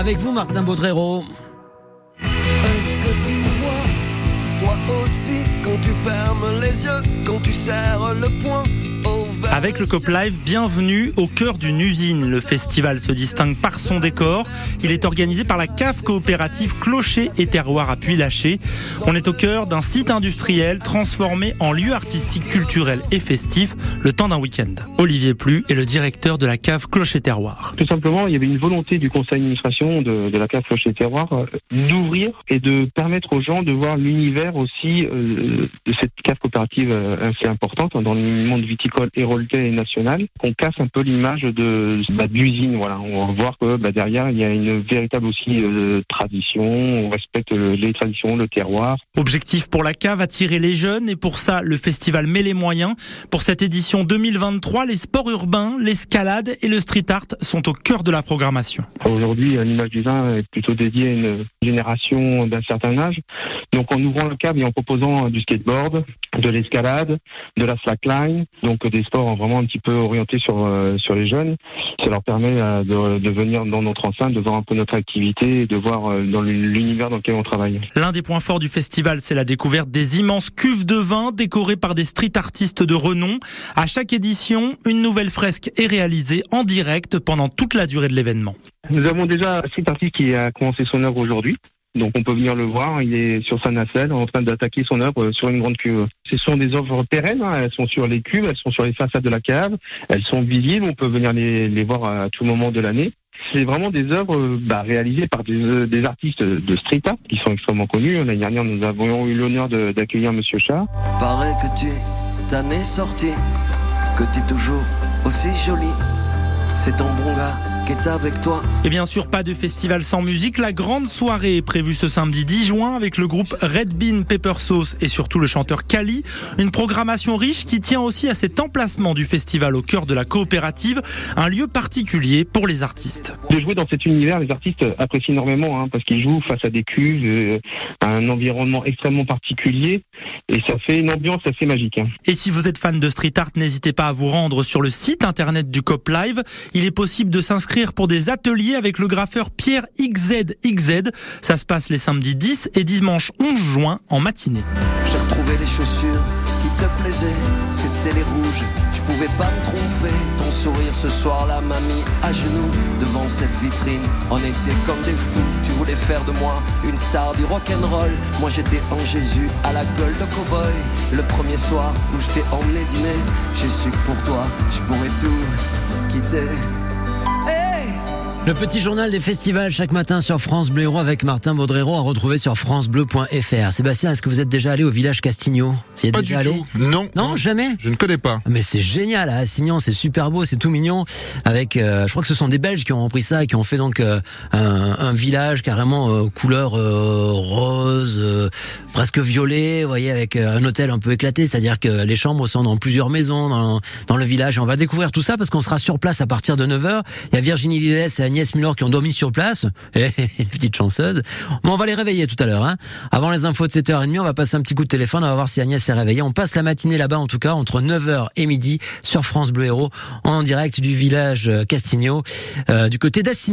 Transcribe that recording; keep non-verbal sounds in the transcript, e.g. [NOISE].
Avec vous, Martin Baudrero. Est-ce que tu vois, toi aussi, quand tu fermes les yeux, quand tu serres le poing au verre Avec le COP Live, bienvenue au cœur d'une usine. Le festival se distingue par son décor. Il est organisé par la cave coopérative Clocher et Terroir à Puy-Laché. On est au cœur d'un site industriel transformé en lieu artistique, culturel et festif le temps d'un week-end. Olivier Plu est le directeur de la cave Clocher Terroir. Tout simplement, il y avait une volonté du conseil d'administration de, la cave Clocher Terroir euh, d'ouvrir et de permettre aux gens de voir l'univers aussi euh, de cette cave coopérative euh, assez importante hein, dans le monde viticole héroltais et national. Qu'on casse un peu l'image de, bah, de l'usine. Voilà, on va voir que bah, derrière il y a une véritable aussi euh, tradition. On respecte les traditions, le terroir. Objectif pour la cave, attirer les jeunes et pour ça, le festival met les moyens. Pour cette édition 2023, les sports urbains, l'escalade et le street art sont au cœur de la programmation. Aujourd'hui, euh, l'image du vin est plutôt dédiée à une génération d'un certain âge. Donc en ouvrant la cave et en proposant euh, du skateboard, de l'escalade, de la slackline, donc des sports vraiment un petit peu orientés sur euh, sur les jeunes, ça leur permet euh, de, de venir dans notre enceinte, de voir un peu notre activité et de voir euh, dans l'univers dans lequel on travaille. L'un des points forts du festival, c'est la découverte des immenses cuves de vin décorées par des street artistes de renom. À chaque édition, une nouvelle fresque est réalisée en direct pendant toute la durée de l'événement. Nous avons déjà un site artiste qui a commencé son œuvre aujourd'hui. Donc on peut venir le voir, il est sur sa nacelle en train d'attaquer son œuvre sur une grande cuve. Ce sont des œuvres pérennes, hein. elles sont sur les cuves, elles sont sur les façades de la cave, elles sont visibles, on peut venir les, voir à tout moment de l'année. C'est vraiment des œuvres bah, réalisées par des, euh, des artistes de street art qui sont extrêmement connus. L'année dernière, nous avons eu l'honneur d'accueillir Monsieur qui est avec toi. Et bien sûr, pas de festival sans musique. La grande soirée est prévue ce samedi 10 juin avec le groupe Red Bean Pepper Sauce et surtout le chanteur Kali. Une programmation riche qui tient aussi à cet emplacement du festival au cœur de la coopérative, un lieu particulier pour les artistes. De jouer dans cet univers, les artistes apprécient énormément hein, parce qu'ils jouent face à des cuves, euh, à un environnement extrêmement particulier et ça fait une ambiance assez magique. hein. Et si vous êtes fan de street art, n'hésitez pas à vous rendre sur le site internet du COP Live. Il est possible de s'inscrire pour des ateliers avec le graffeur Pierre XZXZ. Ça se passe les samedis 10 et dimanche 11 juin en matinée. J'ai retrouvé les chaussures qui te plaisaient, c'était les rouges. Je pouvais pas me tromper. Ton sourire ce soir-là m'a mis à genoux devant cette vitrine. On était comme des fous. Tu voulais faire de moi une star du rock'n'roll. Moi j'étais en Jésus à la gueule de cowboy. Le premier soir où je t'ai emmené dîner, j'ai su que pour toi je pourrais tout quitter. Le petit journal des festivals chaque matin sur France Bleu avec Martin Baudrero à retrouver sur francebleu.fr. Sébastien, est-ce que vous êtes déjà allé au village Castigno? Pas déjà du allé? tout. Non. Non, jamais? Je ne connais pas. mais c'est génial à Assignan, c'est super beau, c'est tout mignon. Avec, euh, je crois que ce sont des Belges qui ont repris ça, qui ont fait donc euh, un, un village carrément euh, couleur rose, presque violet, vous voyez, avec un hôtel un peu éclaté, c'est-à-dire que les chambres sont dans plusieurs maisons dans, dans le village. Et on va découvrir tout ça parce qu'on sera sur place à partir de 9h. Il y a Virginie Vives et Agnès Muller qui ont dormi sur place, [LAUGHS] et les petites chanceuses. Mais on va les réveiller tout à l'heure. Hein. Avant les infos de 7h30, on va passer un petit coup de téléphone, on va voir si Agnès est réveillée. On passe la matinée là-bas, en tout cas, entre 9h et midi, sur France Bleu Héros, en direct du village euh, Castigno, euh, du côté d'Assigné.